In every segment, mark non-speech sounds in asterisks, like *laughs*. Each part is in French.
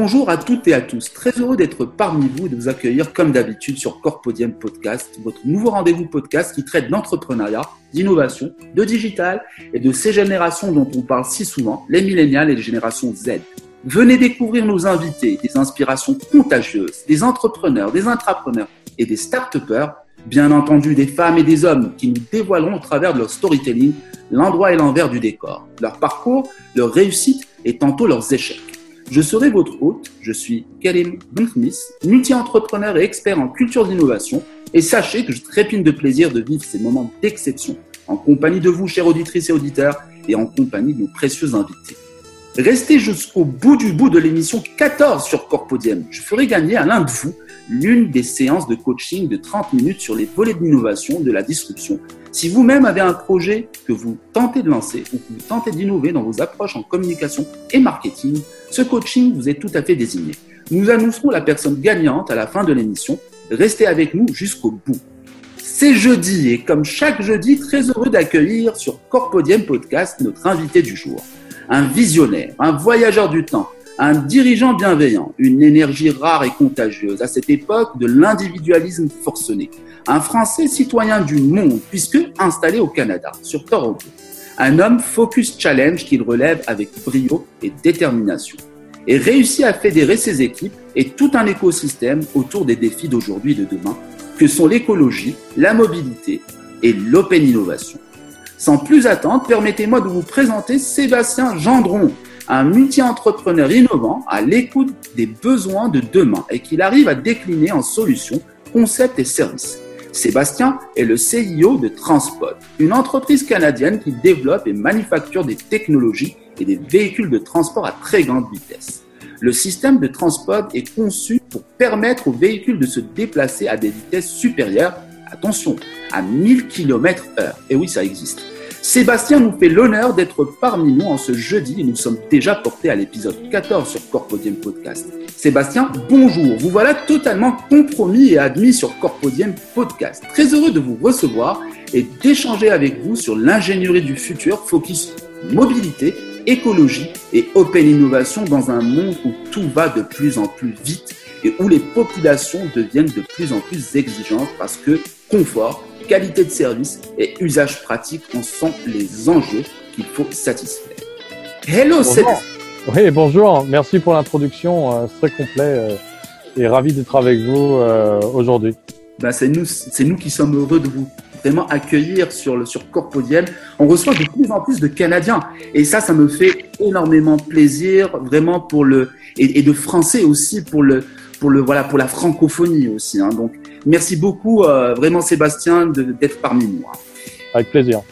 Bonjour à toutes et à tous. Très heureux d'être parmi vous et de vous accueillir comme d'habitude sur Corpodium Podcast, votre nouveau rendez-vous podcast qui traite d'entrepreneuriat, d'innovation, de digital et de ces générations dont on parle si souvent, les millénials et les générations Z. Venez découvrir nos invités, des inspirations contagieuses, des entrepreneurs, des intrapreneurs et des start-upers, bien entendu des femmes et des hommes qui nous dévoileront au travers de leur storytelling l'endroit et l'envers du décor, leur parcours, leur réussite et tantôt leurs échecs. Je serai votre hôte, je suis Karim Benkhmis, multi-entrepreneur et expert en culture d'innovation, et sachez que je trépine de plaisir de vivre ces moments d'exception en compagnie de vous, chères auditrices et auditeurs, et en compagnie de nos précieux invités. Restez jusqu'au bout du bout de l'émission 14 sur Corpodium. Je ferai gagner à l'un de vous l'une des séances de coaching de 30 minutes sur les volets d'innovation de la disruption. Si vous-même avez un projet que vous tentez de lancer ou que vous tentez d'innover dans vos approches en communication et marketing, ce coaching vous est tout à fait désigné. Nous annoncerons la personne gagnante à la fin de l'émission. Restez avec nous jusqu'au bout. C'est jeudi et comme chaque jeudi, très heureux d'accueillir sur Corpodium Podcast notre invité du jour. Un visionnaire, un voyageur du temps, un dirigeant bienveillant, une énergie rare et contagieuse à cette époque de l'individualisme forcené, un Français citoyen du monde puisque installé au Canada, sur Toronto, un homme focus challenge qu'il relève avec brio et détermination, et réussit à fédérer ses équipes et tout un écosystème autour des défis d'aujourd'hui et de demain, que sont l'écologie, la mobilité et l'open innovation. Sans plus attendre, permettez-moi de vous présenter Sébastien Gendron, un multi-entrepreneur innovant à l'écoute des besoins de demain et qu'il arrive à décliner en solutions, concepts et services. Sébastien est le CIO de Transpod, une entreprise canadienne qui développe et manufacture des technologies et des véhicules de transport à très grande vitesse. Le système de Transpod est conçu pour permettre aux véhicules de se déplacer à des vitesses supérieures, attention, à 1000 km heure. Et oui, ça existe. Sébastien nous fait l'honneur d'être parmi nous en ce jeudi et nous sommes déjà portés à l'épisode 14 sur Corpodium Podcast. Sébastien, bonjour. Vous voilà totalement compromis et admis sur Corpodium Podcast. Très heureux de vous recevoir et d'échanger avec vous sur l'ingénierie du futur focus mobilité, écologie et open innovation dans un monde où tout va de plus en plus vite et où les populations deviennent de plus en plus exigeantes parce que confort, qualité de service et usage pratique en sont les enjeux qu'il faut satisfaire. Hello, c'est... Oui, bonjour. Merci pour l'introduction. Euh, c'est très complet euh, et ravi d'être avec vous euh, aujourd'hui. Ben, c'est nous, c'est nous qui sommes heureux de vous vraiment accueillir sur le sur Corpodium. On reçoit de plus en plus de Canadiens et ça, ça me fait énormément plaisir, vraiment pour le et, et de Français aussi pour le pour le voilà pour la francophonie aussi. Hein. Donc merci beaucoup euh, vraiment Sébastien d'être parmi nous. Hein. Avec plaisir.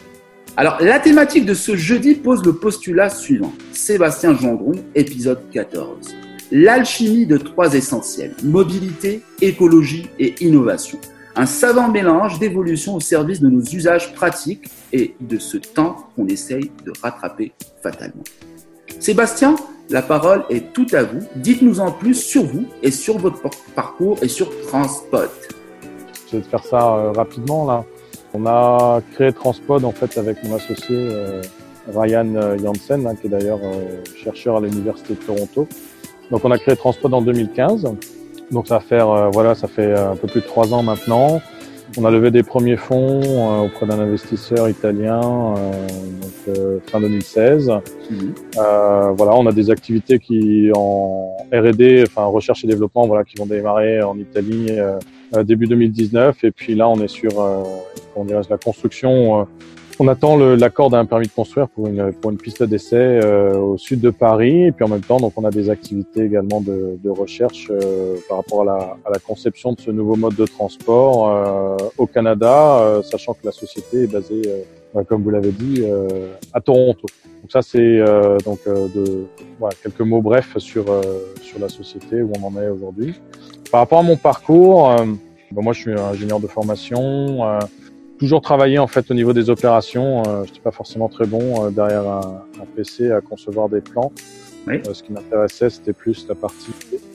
Alors la thématique de ce jeudi pose le postulat suivant. Sébastien Gendron, épisode 14. L'alchimie de trois essentiels mobilité, écologie et innovation. Un savant mélange d'évolution au service de nos usages pratiques et de ce temps qu'on essaye de rattraper fatalement. Sébastien, la parole est tout à vous. Dites-nous en plus sur vous et sur votre parcours et sur Transpod. Je vais te faire ça euh, rapidement là. On a créé Transpod en fait avec mon associé euh, Ryan euh, Janssen, hein, qui est d'ailleurs chercheur à l'université de Toronto. Donc on a créé Transpod en 2015. Donc ça va faire voilà, ça fait un peu plus de trois ans maintenant. On a levé des premiers fonds euh, auprès d'un investisseur italien euh, donc, euh, fin 2016. Mhm. voilà, on a des activités qui en R&D, enfin recherche et développement, voilà, qui vont démarrer en Italie début 2019. Et puis là, on est sur, on dirait, la construction on attend l'accord d'un permis de construire pour une, pour une piste d'essai euh, au sud de Paris. Et puis en même temps, donc on a des activités également de, de recherche euh, par rapport à la, à la, conception de ce nouveau mode de transport euh, au Canada, sachant que la société est basée, comme vous l'avez dit, à Toronto. Donc ça, c'est donc de voilà, quelques mots brefs sur sur la société où on en est aujourd'hui. Par rapport à mon parcours, bon, moi je suis ingénieur de formation toujours travaillé en fait au niveau des opérations. Euh, je n'étais pas forcément très bon euh, derrière un, un, PC à concevoir des plans. Oui. Euh, ce qui m'intéressait, c'était plus la partie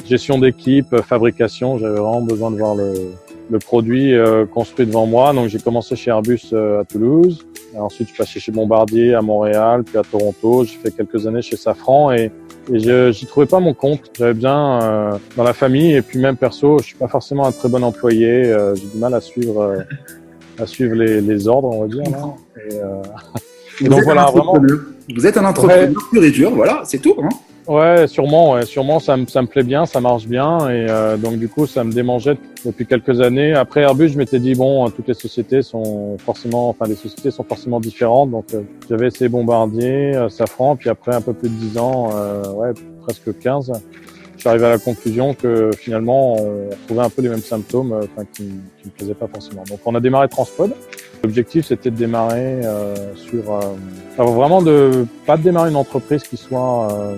gestion d'équipe, fabrication. J'avais vraiment besoin de voir le, le produit construit devant moi. Donc j'ai commencé chez Airbus à Toulouse. Et ensuite, je suis passé chez Bombardier à Montréal, puis à Toronto. J'ai fait quelques années chez Safran et Et je j'y trouvais pas mon compte. J'avais bien euh, dans la famille et puis même perso, je suis pas forcément un très bon employé. Euh, j'ai du mal à suivre euh, à suivre les, les, ordres, on va dire. Là. Et, *laughs* donc voilà, vraiment. Vous êtes un entrepreneur pur et dur, voilà, c'est tout. Hein Ouais, sûrement, ouais, sûrement, ça me, ça me plaît bien, ça marche bien, et euh, donc du coup, ça me démangeait depuis quelques années. Après Airbus, je m'étais dit bon, toutes les sociétés sont forcément, enfin les sociétés sont forcément différentes, donc euh, j'avais essayé Bombardier, euh, Safran, puis après un peu plus de 10 ans, euh, ouais, presque 15, je suis arrivé à la conclusion que finalement, on trouvait un peu les mêmes symptômes, enfin qui, qui me plaisaient pas forcément. Donc on a démarré Transpod. L'objectif, c'était de démarrer sur, vraiment de pas de démarrer une entreprise qui soit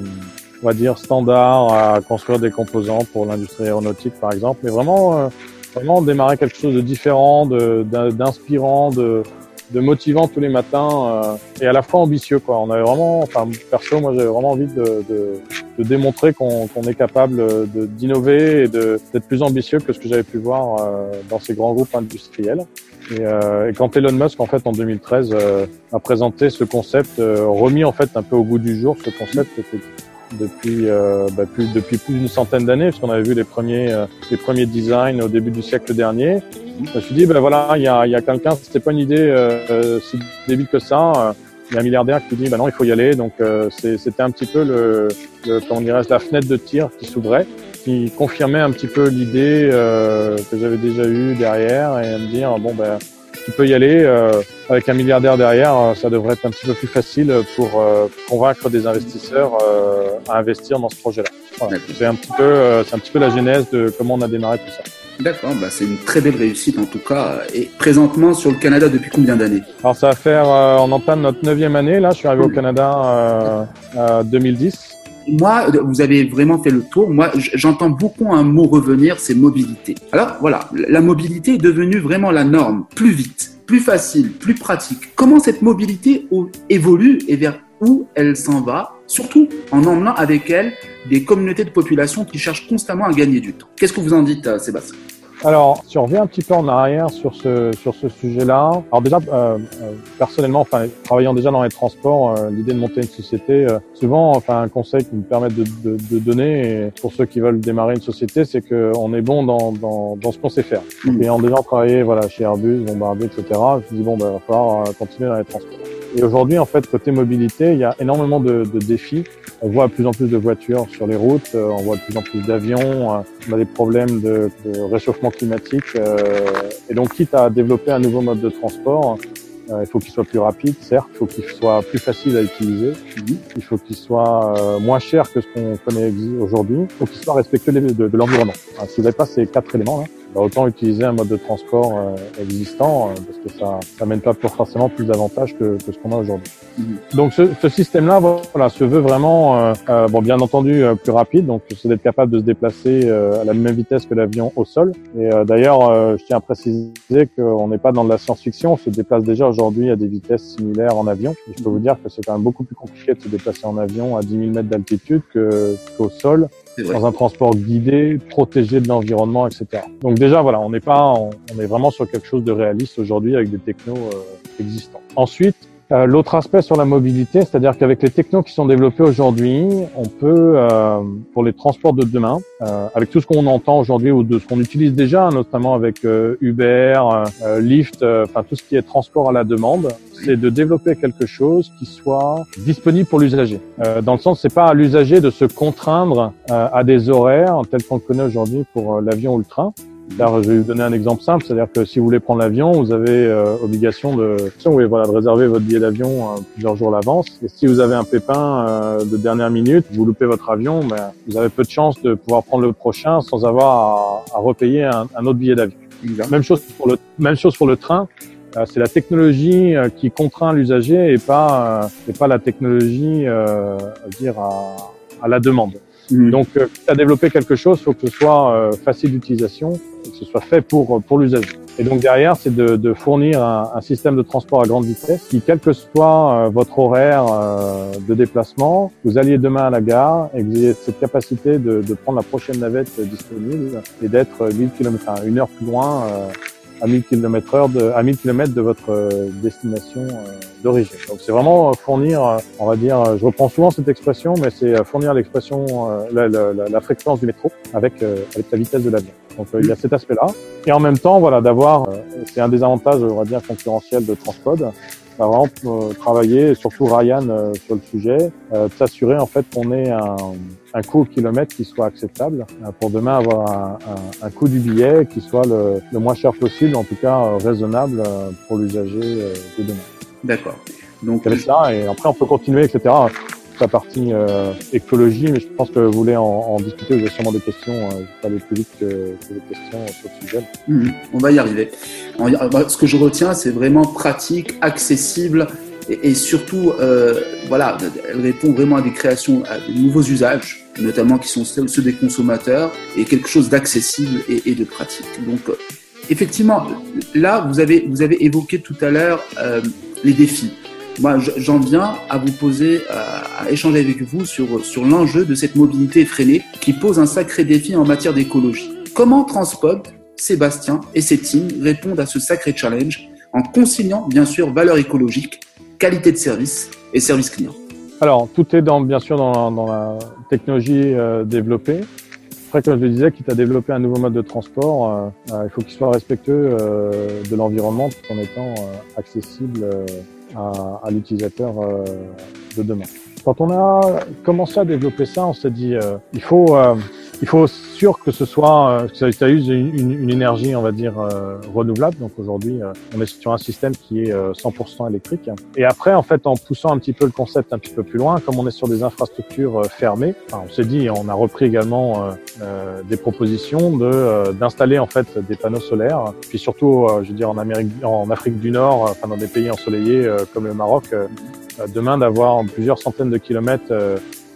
on va dire, standard à construire des composants pour l'industrie aéronautique, par exemple, mais vraiment, euh, vraiment démarrer quelque chose de différent, d'inspirant, de, de, motivant tous les matins euh, et à la fois ambitieux. Quoi. On avait vraiment, enfin perso, moi j'avais vraiment envie de, de, de démontrer qu'on est capable d'innover et d'être plus ambitieux que ce que j'avais pu voir euh, dans ces grands groupes industriels. Et, et, quand Elon Musk, en fait, en 2013, a présenté ce concept, remis en fait un peu au goût du jour, ce concept depuis euh, bah, plus depuis plus d'une centaine d'années, parce qu'on avait vu les premiers euh, les premiers designs au début du siècle dernier. Je me suis dit ben voilà, il y a, y a quelqu'un, c'était pas une idée euh, si débile que ça. Il y a un milliardaire qui dit ben non, il faut y aller. Donc c'était un petit peu le, le comment dirais la fenêtre de tir qui s'ouvrait, qui confirmait un petit peu l'idée que j'avais déjà eue derrière et me dire bon ben tu peux y aller. Euh, avec un milliardaire derrière, euh, ça devrait être un petit peu plus facile pour euh, convaincre des investisseurs à investir dans ce projet-là. Voilà. C'est un petit peu, c'est un petit peu la genèse de comment on a démarré tout ça. D'accord, bah c'est une très belle réussite en tout cas. Et présentement sur le Canada depuis combien d'années? Alors ça va faire, on entame notre neuvième année là. Je suis arrivé au Canada euh, 2010 moi, vous avez vraiment fait le tour. Moi, j'entends beaucoup un mot revenir, c'est mobilité. Alors voilà, la mobilité est devenue vraiment la norme, plus vite, plus facile, plus pratique. Comment cette mobilité évolue et vers où elle s'en va, surtout en emmenant avec elle des communautés de population qui cherchent constamment à gagner du temps. Qu'est-ce que vous en dites, euh, Sébastien? Alors, si on revient un petit peu en arrière sur ce sur ce sujet-là, alors déjà euh, euh, personnellement, enfin travaillant déjà dans les transports, euh, l'idée de monter une société, souvent, enfin un conseil qui me permet de, de, de donner pour ceux qui veulent démarrer une société, c'est qu'on est bon dans dans, dans ce qu'on sait faire. Mmh. Ayant déjà travaillé, voilà, chez Airbus, Bombardier, etc. Je me dis bon, ben, il va falloir continuer dans les transports. Et aujourd'hui, en fait, côté mobilité, il y a énormément de, de, défis. On voit de plus en plus de voitures sur les routes, euh, on voit de plus en plus d'avions, euh, on a des problèmes de, de réchauffement climatique. Euh, et donc, quitte à développer un nouveau mode de transport, il faut qu'il soit plus rapide, certes, il faut qu'il soit plus facile à utiliser, il faut qu'il soit moins cher que ce qu'on connaît aujourd'hui, il faut qu'il soit respectueux de, de l'environnement. si vous n'avez pas ces quatre éléments-là, bah, autant utiliser un mode de transport euh, existant euh, parce que ça n'amène pas forcément plus d'avantages que, que, ce qu'on a aujourd'hui. Mm-hmm. Donc ce, ce système-là, voilà, se veut vraiment, euh, euh bon, bien entendu, plus rapide. Donc c'est d'être capable de se déplacer à la même vitesse que l'avion au sol. Et d'ailleurs, je tiens à préciser qu'on n'est pas dans de la science-fiction. On se déplace déjà aujourd'hui à des vitesses similaires en avion. Et je peux vous dire que c'est quand même beaucoup plus compliqué de se déplacer en avion à 10 000 mètres d'altitude qu'au sol dans un transport guidé, protégé de l'environnement, etc. Donc déjà, voilà, on n'est pas, on, est vraiment sur quelque chose de réaliste aujourd'hui avec des technos euh, existants. Ensuite, euh, l'autre aspect sur la mobilité, c'est-à-dire qu'avec les technos qui sont développés aujourd'hui, on peut, euh, pour les transports de demain, euh, avec tout ce qu'on entend aujourd'hui ou de ce qu'on utilise déjà, notamment avec Uber, Lyft, enfin tout ce qui est transport à la demande, c'est de développer quelque chose qui soit disponible pour l'usager. dans le sens, c'est pas à l'usager de se contraindre à des horaires tels qu'on le connaît aujourd'hui pour l'avion ou le train, Là, je vais vous donner un exemple simple, c'est-à-dire que si vous voulez prendre l'avion, vous avez euh, obligation de, oui, voilà, de réserver votre billet d'avion euh, plusieurs jours à l'avance. Et si vous avez un pépin euh, de dernière minute, vous loupez votre avion, ben, vous avez peu de chances de pouvoir prendre le prochain sans avoir à, à repayer un, un, autre billet d'avion. Même chose pour le, même chose pour le train. C'est la technologie qui contraint l'usager et pas, et pas la technologie, à dire à, à la demande. Mmh. Donc, euh, à développer quelque chose, faut que ce soit facile d'utilisation que ce soit fait pour, pour l'usager. Et donc derrière, c'est de, de fournir un, un, système de transport à grande vitesse qui, quel que soit euh, votre horaire euh, de déplacement, vous alliez demain à la gare et que vous ayez cette capacité de, de prendre la prochaine navette disponible et d'être 1000 km, enfin, une heure plus loin euh, à 1000 km heure de, à 1000 km de votre destination d'origine. Donc c'est vraiment fournir, on va dire, je reprends souvent cette expression, mais c'est fournir l'expression, la, fréquence du métro avec avec la vitesse de l'avion. Donc il y a cet aspect-là. Et en même temps, voilà, d'avoir, c'est un des avantages, on va dire, concurrentiels de Transpod, va vraiment euh, travailler, surtout Ryan euh, sur le sujet, euh, s'assurer en fait qu'on ait un, un coût au kilomètre qui soit acceptable pour demain avoir un, un, un coût du billet qui soit le, le, moins cher possible, en tout cas raisonnable pour l'usager de demain. D'accord. Donc ça, et après on peut continuer, etc la partie euh, écologie, mais je pense que vous voulez en, en discuter, vous avez sûrement des questions, euh, je vais aller plus vite que, que des questions sur le sujet. Mmh, on va y arriver. Ce que je retiens, c'est vraiment pratique, accessible et, et surtout, euh, voilà, elle répond vraiment à des créations, à de nouveaux usages, notamment qui sont ceux des consommateurs, et quelque chose d'accessible et, de pratique. Donc, euh, effectivement, là, vous avez, vous avez évoqué tout à l'heure euh, les défis moi, j'en viens à vous poser, à, échanger avec vous sur, sur l'enjeu de cette mobilité effrénée qui pose un sacré défi en matière d'écologie. Comment Transpod, Sébastien et ses teams répondent à ce sacré challenge en conciliant, bien sûr, valeur écologique, qualité de service et service client? Alors, tout est dans, bien sûr dans, dans la technologie euh, développée. Après, comme je le disais, quitte à développer un nouveau mode de transport, euh, euh, il faut qu'il soit respectueux euh, de l'environnement tout en étant euh, accessible euh, à, à l'utilisateur de demain. Quand on a commencé à développer ça, on s'est dit il faut il faut sûr que ce soit que ça, use une, une, énergie, on va dire renouvelable. Donc aujourd'hui, on est sur un système qui est 100% électrique. Et après, en fait, en poussant un petit peu le concept un petit peu plus loin, comme on est sur des infrastructures fermées, enfin, on s'est dit, on a repris également euh, des propositions de d'installer en fait des panneaux solaires. Puis surtout, je veux dire en Amérique, en Afrique du Nord, enfin dans des pays ensoleillés comme le Maroc, demain d'avoir plusieurs centaines de kilomètres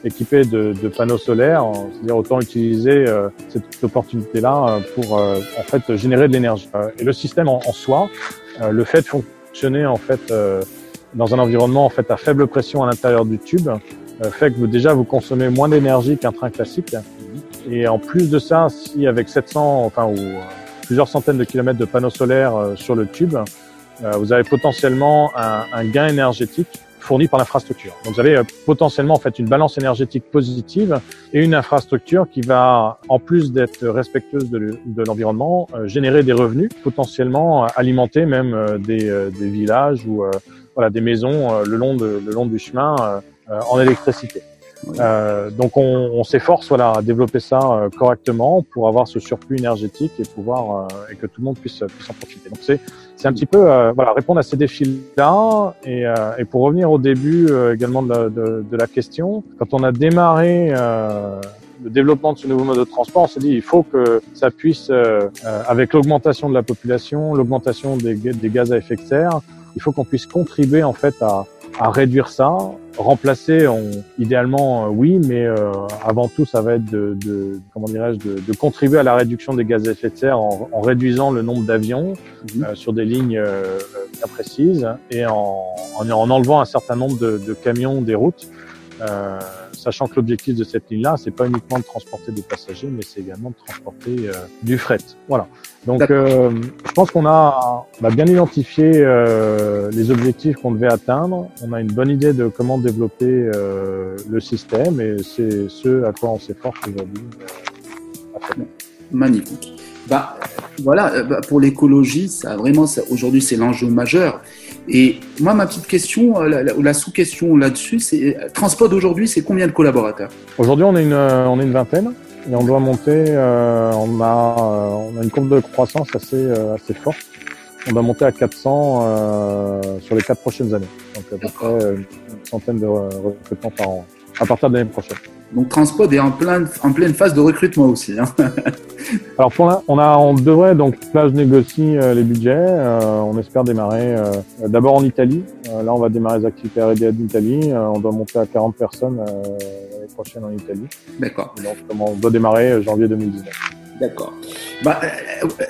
euh, équipés de, de, panneaux solaires, c'est-à-dire autant utiliser euh, cette opportunité-là euh, pour en fait générer de l'énergie. et le système en, en soi, le fait de fonctionner en fait dans un environnement en fait à faible pression à l'intérieur du tube, fait que vous, déjà vous consommez moins d'énergie qu'un train classique. Et en plus de ça, si avec 700, enfin ou plusieurs centaines de kilomètres de panneaux solaires sur le tube, vous avez potentiellement un, un gain énergétique fourni par l'infrastructure. Donc vous avez euh, potentiellement en fait une balance énergétique positive et une infrastructure qui va, en plus d'être respectueuse de l'environnement, euh, générer des revenus, potentiellement euh, alimenter même des, des villages ou voilà des maisons le long de, le long du chemin en électricité. Euh, donc on, on s'efforce voilà à développer ça euh, correctement pour avoir ce surplus énergétique et pouvoir euh, et que tout le monde puisse, puisse en profiter. Donc c'est c'est un petit peu voilà répondre à ces défis là et, et pour revenir au début également de la, de, de, la question quand on a démarré le développement de ce nouveau mode de transport, on s'est dit il faut que ça puisse, avec l'augmentation de la population, l'augmentation des, des, gaz à effet de serre, il faut qu'on puisse contribuer en fait à, à réduire ça, remplacer, on, idéalement euh, oui, mais euh, avant tout ça va être de, de comment dirais-je, de, de, contribuer à la réduction des gaz à effet de serre en, en réduisant le nombre d'avions mmh. euh, sur des lignes euh, bien précises et en, en, en, enlevant un certain nombre de, de camions des routes. Euh, sachant que l'objectif de cette ligne-là, c'est pas uniquement de transporter des passagers, mais c'est également de transporter euh, du fret. Voilà. Donc, euh, je pense qu'on a, on a bien identifié euh, les objectifs qu'on devait atteindre. On a une bonne idée de comment développer le système, et c'est ce à quoi on s'efforce aujourd'hui. Magnifique. Bah, voilà, bah, pour l'écologie, ça vraiment, aujourd'hui, c'est l'enjeu majeur. Et moi, ma petite question, euh, la, la sous-question là-dessus, c'est Transpod aujourd'hui, c'est combien de collaborateurs? Aujourd'hui, on est une, on est une vingtaine et on doit monter. Euh, on a, euh, on a une courbe de croissance assez, euh, assez forte. On doit monter à 400 euh, sur les quatre prochaines années. Donc à peu près une centaine de recrutements par an à partir de l'année prochaine. Donc Transpod est en pleine, en pleine phase de recrutement aussi. Hein. *laughs* Alors pour là, on a, on devrait donc là je négocie euh, les budgets. Euh, on espère démarrer euh, d'abord en Italie. Là on va démarrer les activités R&D en Italie. Euh, on doit monter à 40 personnes l'année prochaine en Italie. D'accord. Donc on doit démarrer janvier 2019. D'accord. Bah,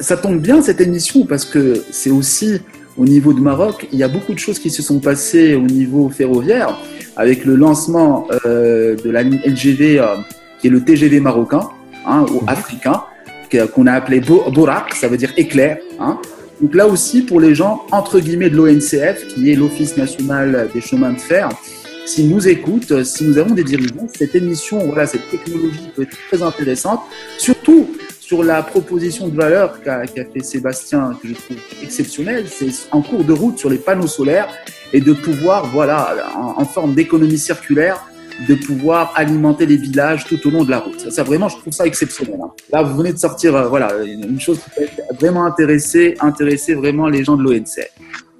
ça tombe bien cette émission parce que c'est aussi au niveau de Maroc, il y a beaucoup de choses qui se sont passées au niveau ferroviaire avec le lancement euh, de la ligne LGV euh, qui est le TGV marocain hein, ou mmh. africain qu'on a appelé Borak, ça veut dire éclair. Hein. Donc là aussi, pour les gens, entre guillemets, de l'ONCF, qui est l'Office national des chemins de fer, s'ils nous écoutent, si nous avons des dirigeants, cette émission, voilà, cette technologie peut être très intéressante, surtout sur la proposition de valeur qu'a fait Sébastien, que je trouve exceptionnelle, c'est en cours de route sur les panneaux solaires et de pouvoir, voilà, en, forme d'économie circulaire, de pouvoir alimenter les villages tout au long de la route. Ça, vraiment, je trouve ça exceptionnel. Hein. Là, vous venez de sortir, euh, voilà, une chose qui peut vraiment intéresser, intéresser vraiment les gens de l'ONC.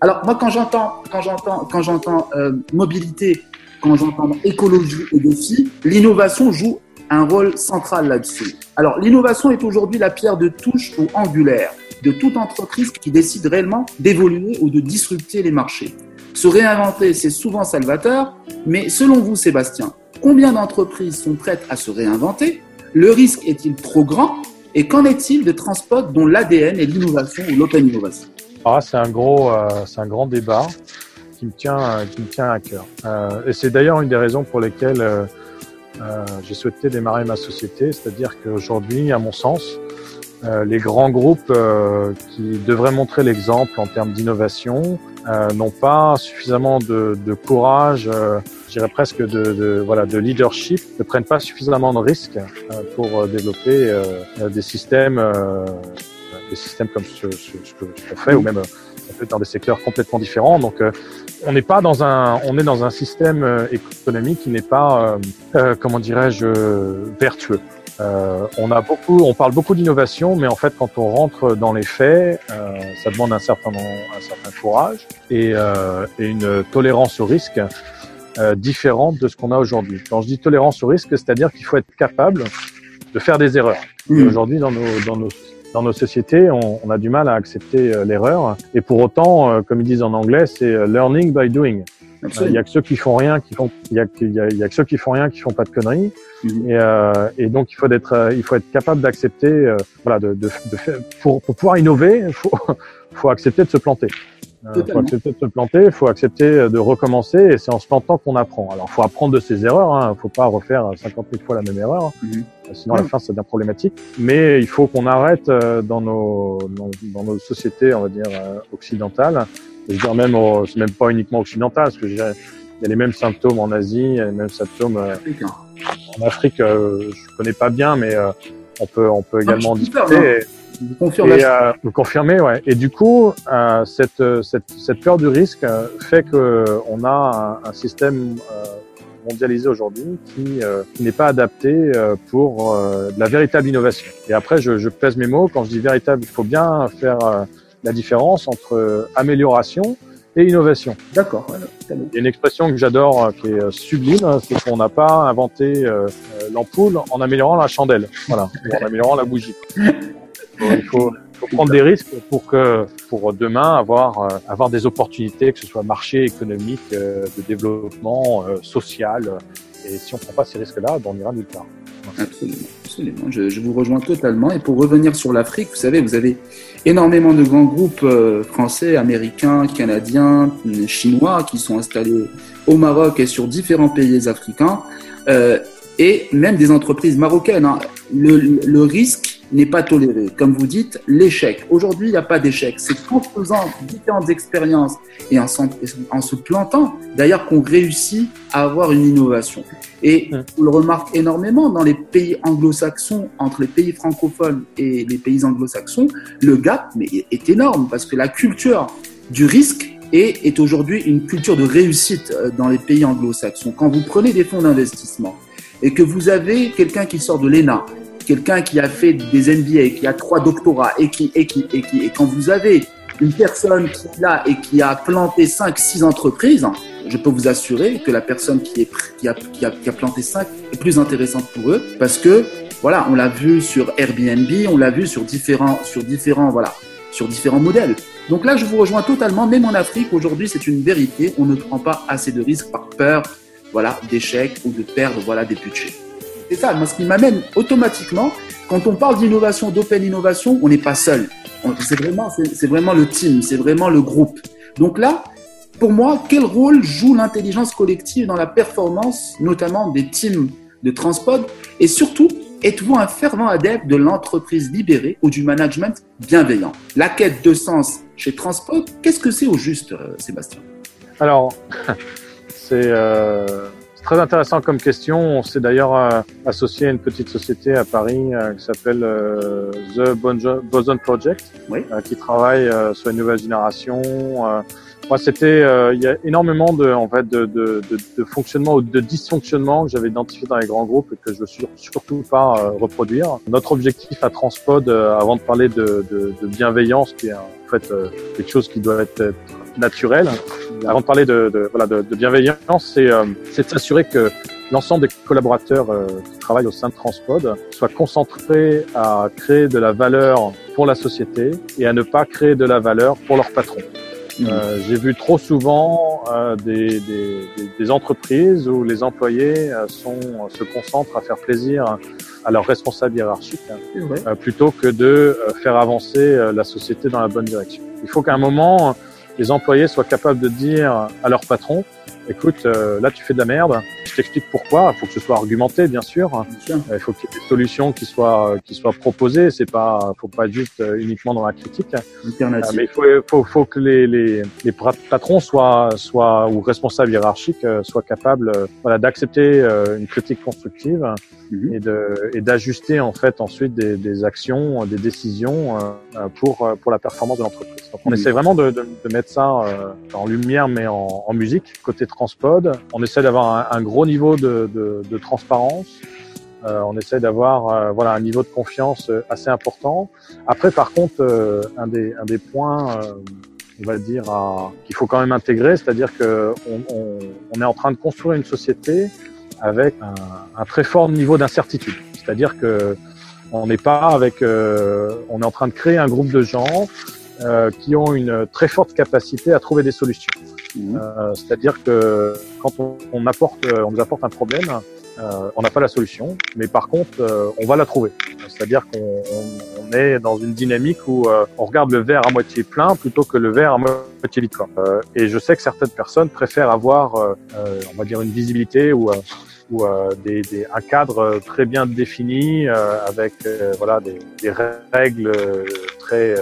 Alors moi, quand j'entends, quand j'entends, quand j'entends euh, mobilité, quand j'entends écologie et défi, l'innovation joue un rôle central là-dessus. Alors, l'innovation est aujourd'hui la pierre de touche ou angulaire de toute entreprise qui décide réellement d'évoluer ou de disrupter les marchés. Se réinventer, c'est souvent salvateur, mais selon vous, Sébastien, combien d'entreprises sont prêtes à se réinventer? Le risque est-il trop grand? Et qu'en est-il de transport dont l'ADN est l'innovation ou l'open innovation? Ah, c'est un euh, un grand débat qui me tient, qui me tient à cœur. Euh, et c'est d'ailleurs une des raisons pour lesquelles euh, euh, j'ai souhaité démarrer ma société, c'est-à-dire qu'aujourd'hui, à mon sens, euh, les grands groupes euh, qui devraient montrer l'exemple en termes d'innovation n'ont pas suffisamment de, de courage, je dirais presque de, de, voilà de leadership, ne prennent pas suffisamment de risques pour développer des systèmes, des systèmes comme ce, ce, ce qu'on fait, ou même dans des secteurs complètement différents. Donc, euh, on n'est pas dans un, on est dans un système euh, économique qui n'est pas, euh, comment dirais-je, vertueux. on a beaucoup, on parle beaucoup d'innovation, mais en fait, quand on rentre dans les faits, ça demande un certain, un certain courage et, et une tolérance au risque différente de ce qu'on a aujourd'hui. Quand je dis tolérance au risque, c'est-à-dire qu'il faut être capable de faire des erreurs. Mmh. Aujourd'hui, dans nos, dans nos dans nos sociétés, on, on a du mal à accepter euh, l'erreur. Et pour autant, euh, comme ils disent en anglais, c'est euh, learning by doing. Il y a que ceux qui font rien qui font, il y a, il y a, y a que ceux qui font rien qui font pas de conneries. Mhm. Et, et, donc il faut être, il faut être capable d'accepter, voilà, de, de, de faire, pour, pour pouvoir innover, il faut, *laughs* faut accepter de se planter. Il faut accepter de se planter, il faut accepter de recommencer, et c'est en se plantant qu'on apprend. Alors, il faut apprendre de ses erreurs, il hein, ne faut pas refaire 50 000 fois la même erreur, mhm. sinon à la fin ça devient problématique. Mais il faut qu'on arrête euh, dans nos, dans, nos sociétés, on va dire euh, occidentales. Je veux dire même, c'est même pas uniquement occidental, parce que il y a les mêmes symptômes en Asie, il y a les mêmes symptômes euh, en Afrique. je connais pas bien, mais on peut, on peut également discuter. Vous confirmez. Et, euh, vous confirmez, ouais. Et du coup, euh, cette, cette, cette peur du risque euh, fait que on a un, un système euh, mondialisé aujourd'hui qui, euh, qui n'est pas adapté pour de la véritable innovation. Et après, je, je, pèse mes mots. Quand je dis véritable, il faut bien faire la différence entre amélioration et innovation. D'accord. Il y a une expression que j'adore qui est sublime, hein, c'est qu'on n'a pas inventé l'ampoule en améliorant la chandelle, voilà, en améliorant la bougie. *laughs* il faut, prendre des risques pour que pour demain avoir euh, avoir des opportunités, que ce soit marché économique, euh, de développement euh, social. Et si on prend pas ces risques-là, ben on ira nulle part. Absolument, absolument. Je, je, vous rejoins totalement. Et pour revenir sur l'Afrique, vous savez, vous avez énormément de grands groupes français, américains, canadiens, chinois qui sont installés au Maroc et sur différents pays africains, et même des entreprises marocaines. Hein. Le, le risque n'est pas toléré. Comme vous dites, l'échec. Aujourd'hui, il n'y a pas d'échec. C'est en faisant différentes expériences et en, en se plantant, d'ailleurs, qu'on réussit à avoir une innovation. Et on le remarque énormément dans les pays anglo-saxons, entre les pays francophones et les pays anglo-saxons, le gap mais, est énorme parce que la culture du risque est, est aujourd'hui une culture de réussite euh, dans les pays anglo-saxons. Quand vous prenez des fonds d'investissement et que vous avez quelqu'un qui sort de l'ENA, quelqu'un qui a fait des MBA, qui a trois doctorats et qui, et qui, et qui, et quand vous avez une personne qui est là et qui a planté cinq, six entreprises, je peux vous assurer que la personne qui, est, qui, a, qui, a, planté cinq est plus intéressante pour eux parce que, voilà, on l'a vu sur Airbnb, on l'a vu sur différents, sur différents, voilà, sur différents modèles. Donc là, je vous rejoins totalement. Même en Afrique, aujourd'hui, c'est une vérité. On ne prend pas assez de risques par peur, voilà, d'échec ou de perdre, voilà, des budgets. C'est ça, moi, ce qui m'amène automatiquement, quand on parle d'innovation, d'open innovation, on n'est pas seul. C'est vraiment, c'est vraiment le team, c'est vraiment le groupe. Donc là, pour moi, quel rôle joue l'intelligence collective dans la performance, notamment des teams de transport? Et surtout, êtes-vous un fervent adepte de l'entreprise libérée ou du management bienveillant? La quête de sens chez Transpod. Qu'est-ce que c'est au juste, euh, Sébastien? Alors, *laughs* c'est très intéressant comme question. On s'est d'ailleurs associé à une petite société à Paris qui s'appelle The Boson Project, qui travaille sur une nouvelle génération moi, c'était, euh, il y a énormément de, en fait, de, de, de, de fonctionnement ou de dysfonctionnement que j'avais identifié dans les grands groupes et que je veux surtout pas euh, reproduire. Notre objectif à Transpod, euh, avant de parler de, de, de, bienveillance, qui est en fait quelque chose qui doit être, naturel, avant de parler de, de voilà, de, bienveillance, c'est, c'est de s'assurer que l'ensemble des collaborateurs qui travaillent au sein de Transpod soient concentrés à créer de la valeur pour la société et à ne pas créer de la valeur pour leur patron. Euh, j'ai vu trop souvent euh, des, des, des, entreprises où les employés euh, sont, se concentrent à faire plaisir à leurs responsables hiérarchiques euh, plutôt que de faire avancer la société dans la bonne direction. Il faut qu'à un moment, les employés soient capables de dire à leur patron, écoute, euh, là tu fais de la merde, je t'explique pourquoi, il faut que ce soit argumenté bien sûr, il faut qu'il y ait des solutions qui soient qui soient proposées, c'est pas faut pas être juste euh, uniquement dans la critique. Euh, mais il faut, faut, faut que les, les, les, patrons soient soient ou responsables hiérarchiques soient capables voilà d'accepter une critique constructive et de et d'ajuster en fait ensuite des, des actions, des décisions pour pour la performance de l'entreprise. Donc on mhm. essaie vraiment de, de, de mettre ça en lumière mais en, en musique côté On essaie d'avoir un, gros niveau de, transparence. Euh, on essaie d'avoir euh, voilà un niveau de confiance euh, assez important. Après, par contre, un des points, on va dire, qu'il faut quand même intégrer, c'est-à-dire que on, est en train de construire une société avec un, un très fort niveau d'incertitude. C'est-à-dire que on n'est pas avec, on est en train de créer un groupe de gens qui ont une très forte capacité à trouver des solutions. Mhm. Euh, c'est-à-dire que quand on, apporte, euh, on nous apporte un problème, euh, on n'a pas la solution, mais par contre, on va la trouver. C'est-à-dire qu'on on est dans une dynamique où on regarde le verre à moitié plein plutôt que le verre à moitié vide. et je sais que certaines personnes préfèrent avoir, on va dire, une visibilité ou ou des, des, un cadre très bien défini avec voilà des, des, règles très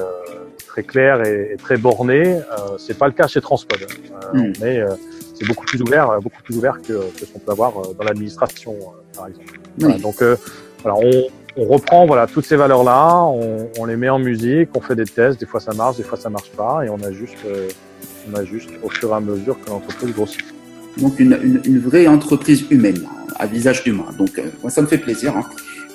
très clair et, très borné. Euh, c'est pas le cas chez Transpod, euh, hmm. mais euh, c'est beaucoup plus ouvert, beaucoup plus ouvert que, que ce qu'on peut avoir dans l'administration, par exemple. donc voilà, on, on, reprend voilà toutes ces valeurs là, on, on, les met en musique, on fait des tests, des fois ça marche, des fois ça marche pas, et on ajuste, on ajuste au fur et à mesure que l'entreprise grossit. Donc une, une, une, vraie entreprise humaine, à visage humain. Donc moi ça me fait plaisir. Hein.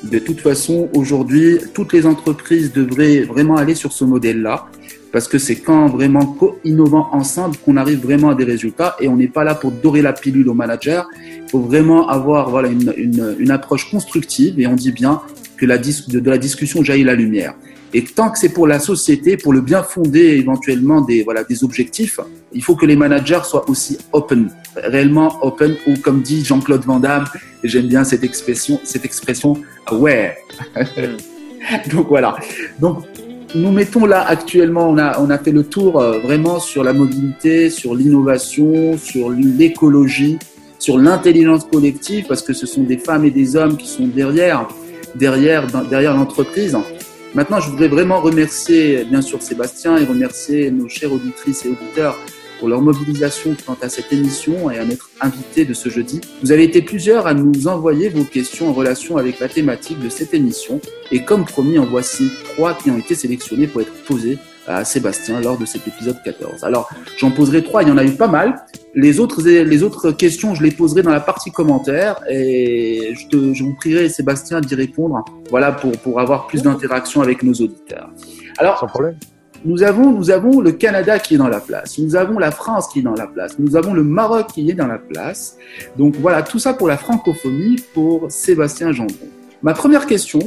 De toute façon, aujourd'hui, toutes les entreprises devraient vraiment aller sur ce modèle-là, parce que c'est quand vraiment co-innovant ensemble qu'on arrive vraiment à des résultats et on n'est pas là pour dorer la pilule au manager. Il faut vraiment avoir voilà, une, une, une approche constructive et on dit bien que la dis de, de la discussion jaillit la lumière. Et tant que c'est pour la société, pour le bien fondé éventuellement des, voilà, des objectifs, il faut que les managers soient aussi open, réellement open, ou comme dit Jean-Claude Van Damme, et j'aime bien cette expression, cette expression aware. *laughs* Donc voilà. Donc nous mettons là actuellement, on a, on a fait le tour euh, vraiment sur la mobilité, sur l'innovation, sur l'écologie, sur l'intelligence collective, parce que ce sont des femmes et des hommes qui sont derrière, derrière, derrière l'entreprise. Maintenant, je voudrais vraiment remercier, bien sûr, Sébastien et remercier nos chères auditrices et auditeurs pour leur mobilisation quant à cette émission et à notre invité de ce jeudi. Vous avez été plusieurs à nous envoyer vos questions en relation avec la thématique de cette émission et comme promis, en voici trois qui ont été sélectionnés pour être posées à Sébastien lors de cet épisode 14. Alors, j'en poserai trois, il y en a eu pas mal. Les autres, les autres questions, je les poserai dans la partie commentaires et je vous prierai, Sébastien, d'y répondre, voilà, pour, pour avoir plus d'interaction avec nos auditeurs. Alors, Sans problème. Nous avons, nous avons le Canada qui est dans la place, nous avons la France qui est dans la place, nous avons le Maroc qui est dans la place. Donc voilà, tout ça pour la francophonie pour Sébastien Gendron. Ma première question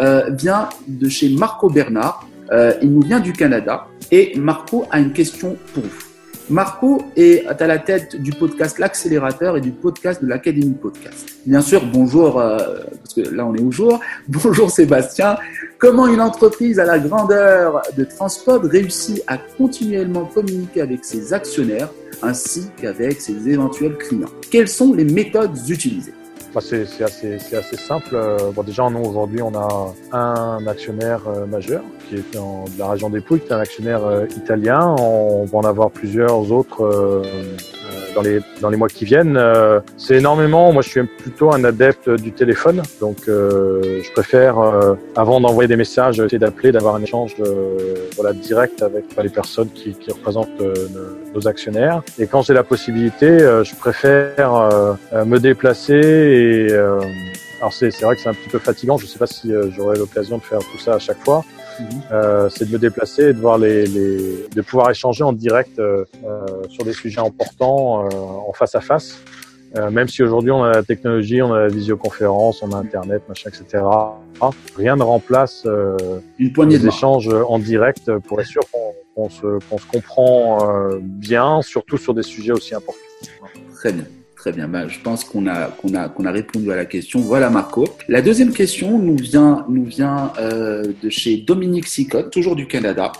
euh, vient de chez Marco Bernard euh, il nous vient du Canada et Marco a une question pour vous. Marco est à la tête du podcast L'accélérateur et du podcast de l'Académie Podcast. Bien sûr, bonjour, euh, parce que là on est au jour. *laughs* Bonjour Sébastien. Comment une entreprise à la grandeur de Transpod réussit à continuellement communiquer avec ses actionnaires ainsi qu'avec ses éventuels clients? Quelles sont les méthodes utilisées? Bah, c'est assez, assez, simple. Bon, déjà, nous, aujourd'hui, on a un actionnaire majeur qui est dans, de la région des Pouilles, qui est un actionnaire italien. On va en avoir plusieurs autres dans les dans les mois qui viennent. Euh, c'est énormément. Moi, je suis plutôt un adepte du téléphone, donc euh, je préfère euh, avant d'envoyer des messages, essayer d'appeler, d'avoir un échange voilà direct avec les personnes qui, qui représentent nos actionnaires. Et quand j'ai la possibilité, je préfère me déplacer alors c'est vrai que c'est un petit peu fatigant. Je ne sais pas si j'aurai l'occasion de faire tout ça à chaque fois. Euh, c'est de me déplacer et de voir les, les de pouvoir échanger en direct euh, euh sur des sujets importants euh, en face à face. même si aujourd'hui on a la technologie, on a la visioconférence, on a Internet, machin, etc. Rien ne remplace une poignée les échanges en direct pour être sûr qu'on se, qu'on se comprend bien, surtout sur des sujets aussi importants. Très bien. Très bien, bah, je pense qu'on a, a, a répondu à la question. Voilà Marco. La deuxième question nous vient, nous vient euh, de chez Dominique Sicotte, toujours du Canada,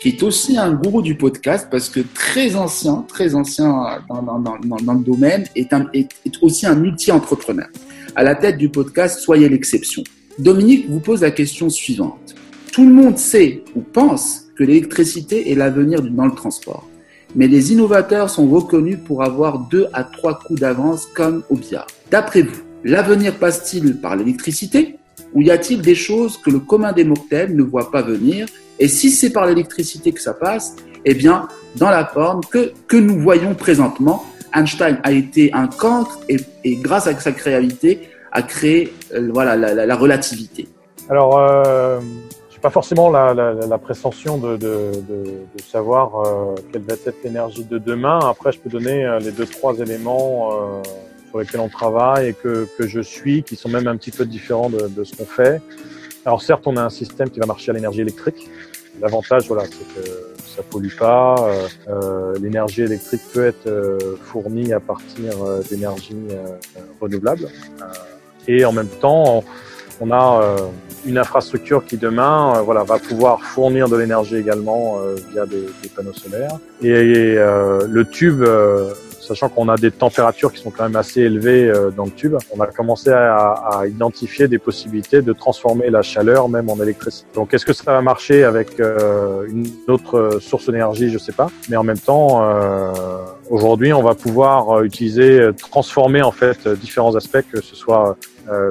qui est aussi un gourou du podcast parce que très ancien, très ancien dans, dans, dans, dans le domaine, est, un, est, est aussi un multi-entrepreneur. À la tête du podcast Soyez l'exception. Dominique vous pose la question suivante. Tout le monde sait ou pense que l'électricité est l'avenir dans le transport mais les innovateurs sont reconnus pour avoir deux à trois coups d'avance comme au. D'après vous, l'avenir passe-t-il par l'électricité ou y a-t-il des choses que le commun des mortels ne voit pas venir Et si c'est par l'électricité que ça passe, eh bien, dans la forme que, que nous voyons présentement, Einstein a été un cancre et, et grâce à sa créativité a créé euh, voilà, la, la, la, relativité. Alors, euh, pas forcément la, la, la prétention de, de, de, de savoir euh, quelle va être l'énergie de demain. Après, je peux donner euh, les deux trois éléments euh, sur lesquels on travaille et que, que je suis, qui sont même un petit peu différents de, de ce qu'on fait. Alors certes, on a un système qui va marcher à l'énergie électrique. L'avantage, voilà, c'est que ça pollue pas. Euh, l'énergie électrique peut être fournie à partir d'énergie renouvelable. et en même temps, a euh, une infrastructure qui demain euh, voilà, va pouvoir fournir de l'énergie également euh, via des, panneaux solaires. Et, et le tube sachant qu'on a des températures qui sont quand même assez élevées euh, dans le tube, on a commencé à, identifier des possibilités de transformer la chaleur même en électricité. Donc est-ce que ça va marcher avec euh, une autre source d'énergie? Je sais pas. Mais en même temps, euh, aujourd'hui, on va pouvoir utiliser, transformer en fait différents aspects, que ce soit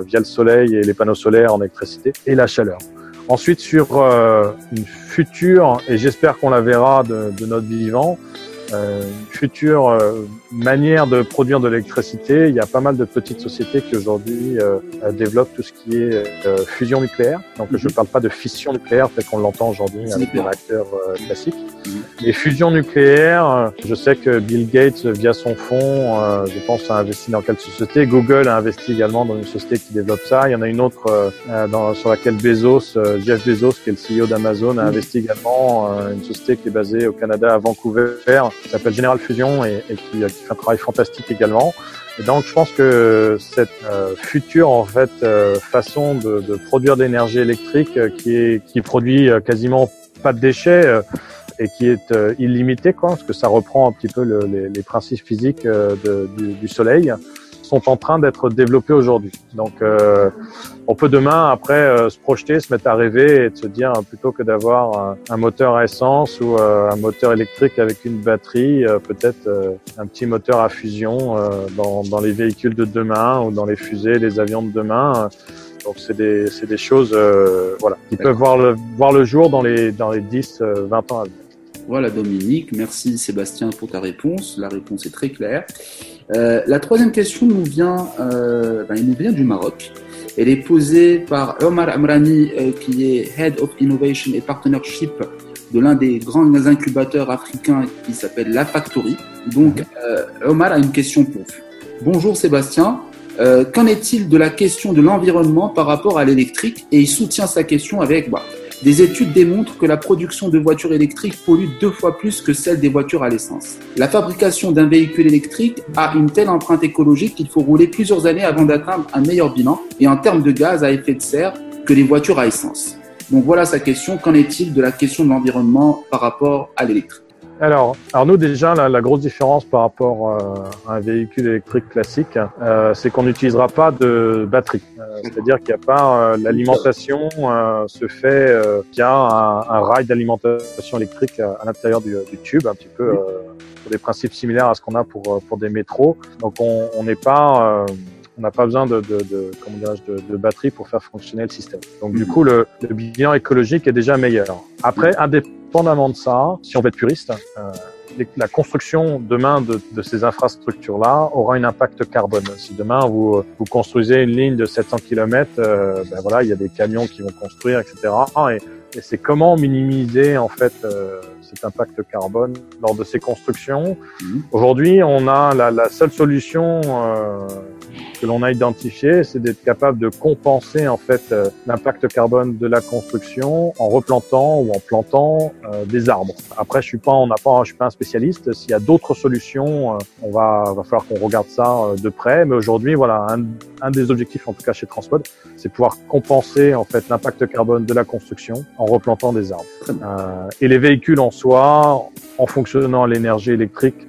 via le soleil et les panneaux solaires en électricité et la chaleur. Ensuite, sur une future, et j'espère qu'on la verra de, de notre vivant, euh, future euh, manière de produire de l'électricité. Il y a pas mal de petites sociétés qui aujourd'hui euh, développent tout ce qui est euh, fusion nucléaire. Donc je ne mhm. parle pas de fission nucléaire tel qu'on l'entend aujourd'hui avec des réacteurs classiques. Mhm. Mais fusion nucléaire, je sais que Bill Gates, via son fonds, je pense, a investi dans quelle société? Google a investi également dans une société qui développe ça. Il y en a une autre dans, sur laquelle Bezos, Jeff Bezos, qui est le CEO d'Amazon, a mhm. investi également une société qui est basée au Canada à Vancouver qui s'appelle General Fusion et, et qui, qui, fait un travail fantastique également. Et donc je pense que cette euh, future en fait euh, façon de, de produire de l'énergie électrique euh, qui est qui produit euh, quasiment pas de déchets et qui est illimitée quoi, parce que ça reprend un petit peu le, les, les, principes physiques de, du, du soleil sont en train d'être développés aujourd'hui. Donc, euh, on peut demain, après, euh, se projeter, se mettre à rêver et se dire, plutôt que d'avoir un, moteur à essence ou euh, un moteur électrique avec une batterie, peut-être un petit moteur à fusion dans, dans, les véhicules de demain ou dans les fusées, les avions de demain. Donc, c'est des, des, choses voilà, qui peuvent voir le, voir le jour dans les, dans les 10, 20 ans à venir. Voilà Dominique, merci Sébastien pour ta réponse. La réponse est très claire. Euh, la troisième question nous vient, euh, ben, nous vient du Maroc. Elle est posée par Omar Amrani, euh, qui est Head of Innovation et Partnership de l'un des grands incubateurs africains qui s'appelle La Factory. Donc, euh, Omar a une question pour vous. Bonjour Sébastien. Euh, qu'en est-il de la question de l'environnement par rapport à l'électrique? Et il soutient sa question avec bah, des études démontrent que la production de voitures électriques pollue deux fois plus que celle des voitures à l'essence. La fabrication d'un véhicule électrique a une telle empreinte écologique qu'il faut rouler plusieurs années avant d'atteindre un meilleur bilan et en termes de gaz à effet de serre que les voitures à essence. Donc voilà sa question. Qu'en est-il de la question de l'environnement par rapport à l'électrique? Alors, alors nous déjà, la, la grosse différence par rapport euh, à un véhicule électrique classique, euh, c'est qu'on n'utilisera pas de batterie. Euh, c'est-à-dire qu'il n'y a pas euh, l'alimentation se fait via un, un, rail d'alimentation électrique à, l'intérieur du, du, tube, un petit peu pour des principes similaires à ce qu'on a pour pour des métros. Donc on n'est pas on n'a pas besoin de, de, de, comment de, de, batterie pour faire fonctionner le système. Donc du coup, le, le bilan écologique est déjà meilleur. Après, indépendamment de ça, si on veut être puriste, euh, la construction demain de, de ces infrastructures-là aura un impact carbone. Si demain vous, vous construisez une ligne de 700 km, euh, ben voilà, il y a des camions qui vont construire, etc. Et, et c'est comment minimiser en fait euh, cet impact carbone lors de ces constructions. Mmh. Aujourd'hui, on a la, la seule solution euh, que l'on a identifié, c'est d'être capable de compenser en fait euh, l'impact carbone de la construction en replantant ou en plantant euh, des arbres. Après, je suis pas, on n'a pas, je suis pas un spécialiste. S'il y a d'autres solutions, on va, va falloir qu'on regarde ça de près. Mais aujourd'hui, voilà, un, un, des objectifs, en tout cas chez Transpod, c'est pouvoir compenser en fait l'impact carbone de la construction en replantant des arbres. et les véhicules en soi, en fonctionnant à l'énergie électrique,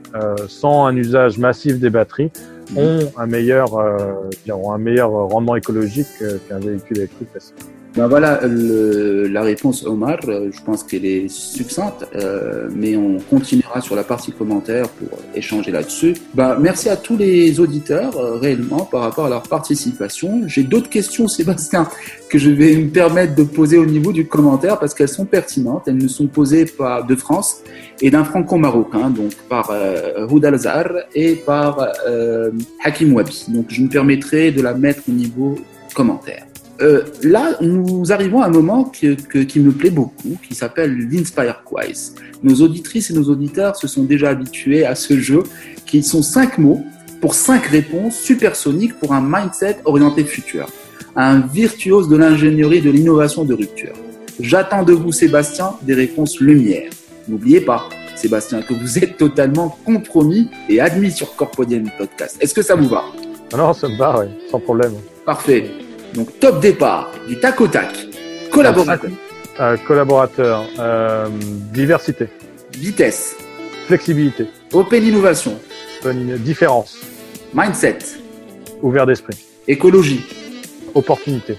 sans un usage massif des batteries, ont un meilleur, euh, ont un meilleur rendement écologique qu'un véhicule électrique classique. Ben voilà le, la réponse Omar, euh, je pense qu'elle est succincte, euh, mais on continuera sur la partie commentaire pour échanger là-dessus. Ben, merci à tous les auditeurs euh, réellement par rapport à leur participation. J'ai d'autres questions *laughs* Sébastien que je vais me permettre de poser au niveau du commentaire parce qu'elles sont pertinentes, elles me sont posées par de France et d'un franco-marocain, donc par euh, Houdalzar et par euh, Hakim Wabi. Donc je me permettrai de la mettre au niveau commentaire. Euh, là, nous arrivons à un moment qui, que, qui me plaît beaucoup, qui s'appelle l'Inspire Quiz. Nos auditrices et nos auditeurs se sont déjà habitués à ce jeu, qui sont cinq mots pour cinq réponses supersoniques pour un mindset orienté futur, un virtuose de l'ingénierie de l'innovation de rupture. J'attends de vous, Sébastien, des réponses lumière. N'oubliez pas, Sébastien, que vous êtes totalement compromis et admis sur Corpodium Podcast. Est-ce que ça vous va? Non, ça me va, oui, sans problème. Parfait. Donc top départ, du tac au tac. Collaborateur. Euh, collaborateur. Euh, diversité. Vitesse. Flexibilité. Open innovation. Open différence. Mindset. Ouvert d'esprit. Écologie. Opportunité.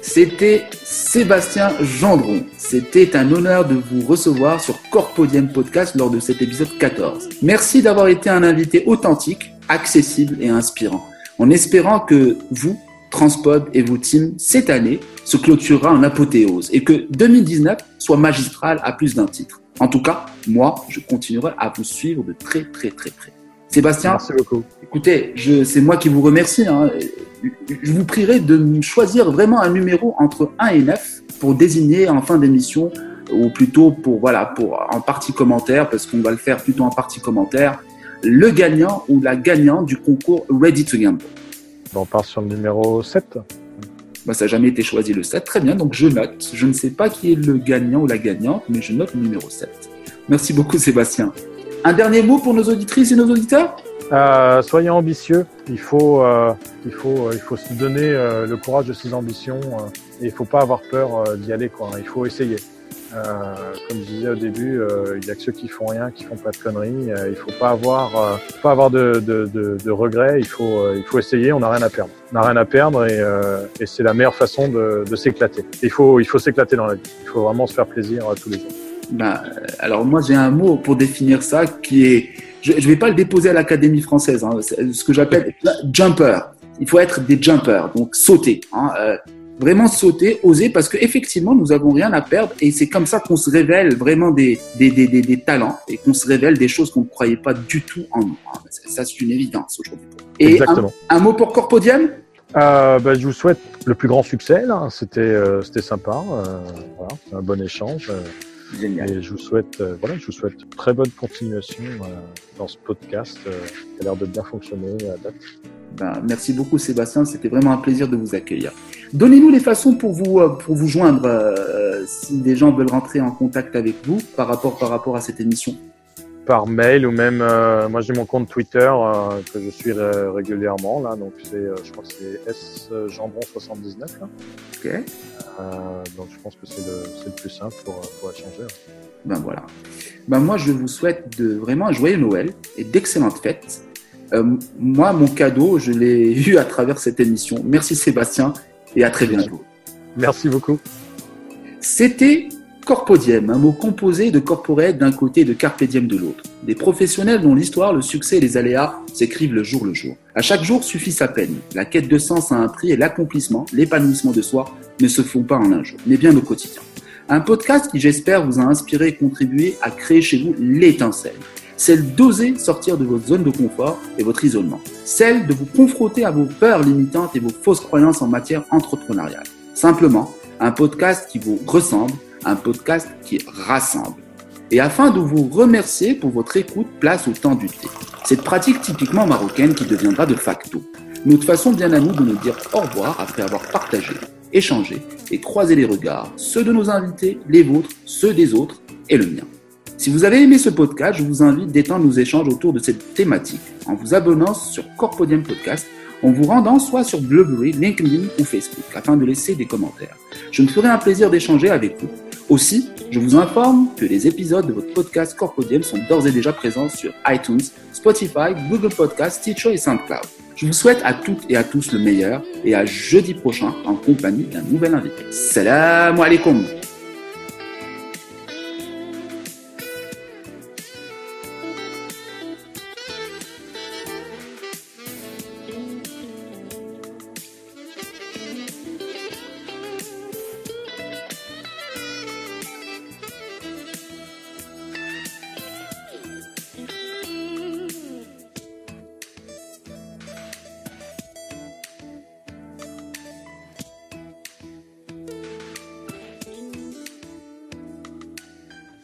C'était Sébastien Gendron. C'était un honneur de vous recevoir sur Corpodium Podcast lors de cet épisode 14. Merci d'avoir été un invité authentique, accessible et inspirant. En espérant que vous, Transpod et vos teams cette année se clôturera en apothéose et que 2019 soit magistral à plus d'un titre. En tout cas, moi, je continuerai à vous suivre de très très très près. Sébastien, merci beaucoup. Écoutez, c'est moi qui vous remercie. Hein. Je vous prierai de choisir vraiment un numéro entre 1 et 9 pour désigner en fin d'émission ou plutôt pour voilà pour en partie commentaire parce qu'on va le faire plutôt en partie commentaire le gagnant ou la gagnante du concours Ready to Gamble. On part sur le numéro 7. Bah, ça n'a jamais été choisi le 7. Très bien, donc je note. Je ne sais pas qui est le gagnant ou la gagnante, mais je note le numéro 7. Merci beaucoup Sébastien. Un dernier mot pour nos auditrices et nos auditeurs? Euh, Soyons ambitieux. Il faut, euh, il, faut, euh, il faut se donner euh, le courage de ses ambitions et il ne faut pas avoir peur d'y aller. Quoi. Il faut essayer. Euh, comme je disais au début, euh, il y a que ceux qui font rien, qui font pas de conneries. Euh, il faut pas avoir, pas avoir de, regrets. Il faut, il faut essayer. On n'a rien à perdre. On n'a rien à perdre et, c'est la meilleure façon de, de s'éclater. Il faut, il faut s'éclater dans la vie. Il faut vraiment se faire plaisir tous les jours. Bah, alors moi j'ai un mot pour définir ça qui est, je ne vais pas le déposer à l'Académie française, hein, ce que j'appelle jumper. Il faut être des jumpers, donc sauter. Hein, vraiment sauter, oser, parce qu'effectivement, nous avons rien à perdre et c'est comme ça qu'on se révèle vraiment des, des, des, des, des talents et qu'on se révèle des choses qu'on ne croyait pas du tout en nous. Ah, ça, c'est une évidence aujourd'hui. Et Exactement. Un, un, mot pour Corpodium? Euh, bah, Je vous souhaite le plus grand succès. Là. C'était, euh, c'était sympa. Euh, voilà, un bon échange. Euh, Génial. Et je vous souhaite, voilà, je vous souhaite très bonne continuation dans ce podcast qui a l'air de bien fonctionner à date. Ben, merci beaucoup Sébastien, c'était vraiment un plaisir de vous accueillir. Donnez-nous les façons pour vous euh, pour vous joindre euh, si des gens veulent rentrer en contact avec vous par rapport par rapport à cette émission. Par mail ou même euh, moi j'ai mon compte Twitter euh, que je suis régulièrement là donc c'est euh, je crois que c'est S Jambon 79 là. Ok. donc je pense que c'est le c'est le plus simple pour pour échanger. Ben voilà. ben moi, je vous souhaite de vraiment un joyeux Noël et d'excellentes fêtes. Euh, moi, mon cadeau, je l'ai *laughs* eu à travers cette émission. Merci Sébastien et à très bientôt. Merci beaucoup. C'était Corpodium, un mot composé de corporate d'un côté et de carpe diem de l'autre. Des professionnels dont l'histoire, le succès et les aléas s'écrivent le jour le jour. À chaque jour suffit sa peine. La quête de sens a un prix et l'accomplissement, l'épanouissement de soi ne se font pas en un jour, mais bien au quotidien. Un podcast qui, j'espère, vous a inspiré et contribué à créer chez vous l'étincelle. Celle d'oser sortir de votre zone de confort et votre isolement. Celle de vous confronter à vos peurs limitantes et vos fausses croyances en matière entrepreneuriale. Simplement, un podcast qui vous ressemble, un podcast qui rassemble. Et afin de vous remercier pour votre écoute, place au temps du thé. Cette pratique typiquement marocaine qui deviendra de facto. Notre façon bien à nous de nous dire au revoir après avoir partagé, échangé et croisé les regards, ceux de nos invités, les vôtres, ceux des autres et le mien. Si vous avez aimé ce podcast, je vous invite d'étendre nos échanges autour de cette thématique en vous abonnant sur Corpodium Podcast en vous rendant soit sur Blueberry, LinkedIn ou Facebook afin de laisser des commentaires. Je me ferai un plaisir d'échanger avec vous. Aussi, je vous informe que les épisodes de votre podcast Corpodium sont d'ores et déjà présents sur iTunes, Spotify, Google Podcasts, Stitcher et SoundCloud. Je vous souhaite à toutes et à tous le meilleur et à jeudi prochain en compagnie d'un nouvel invité. Salam alaikum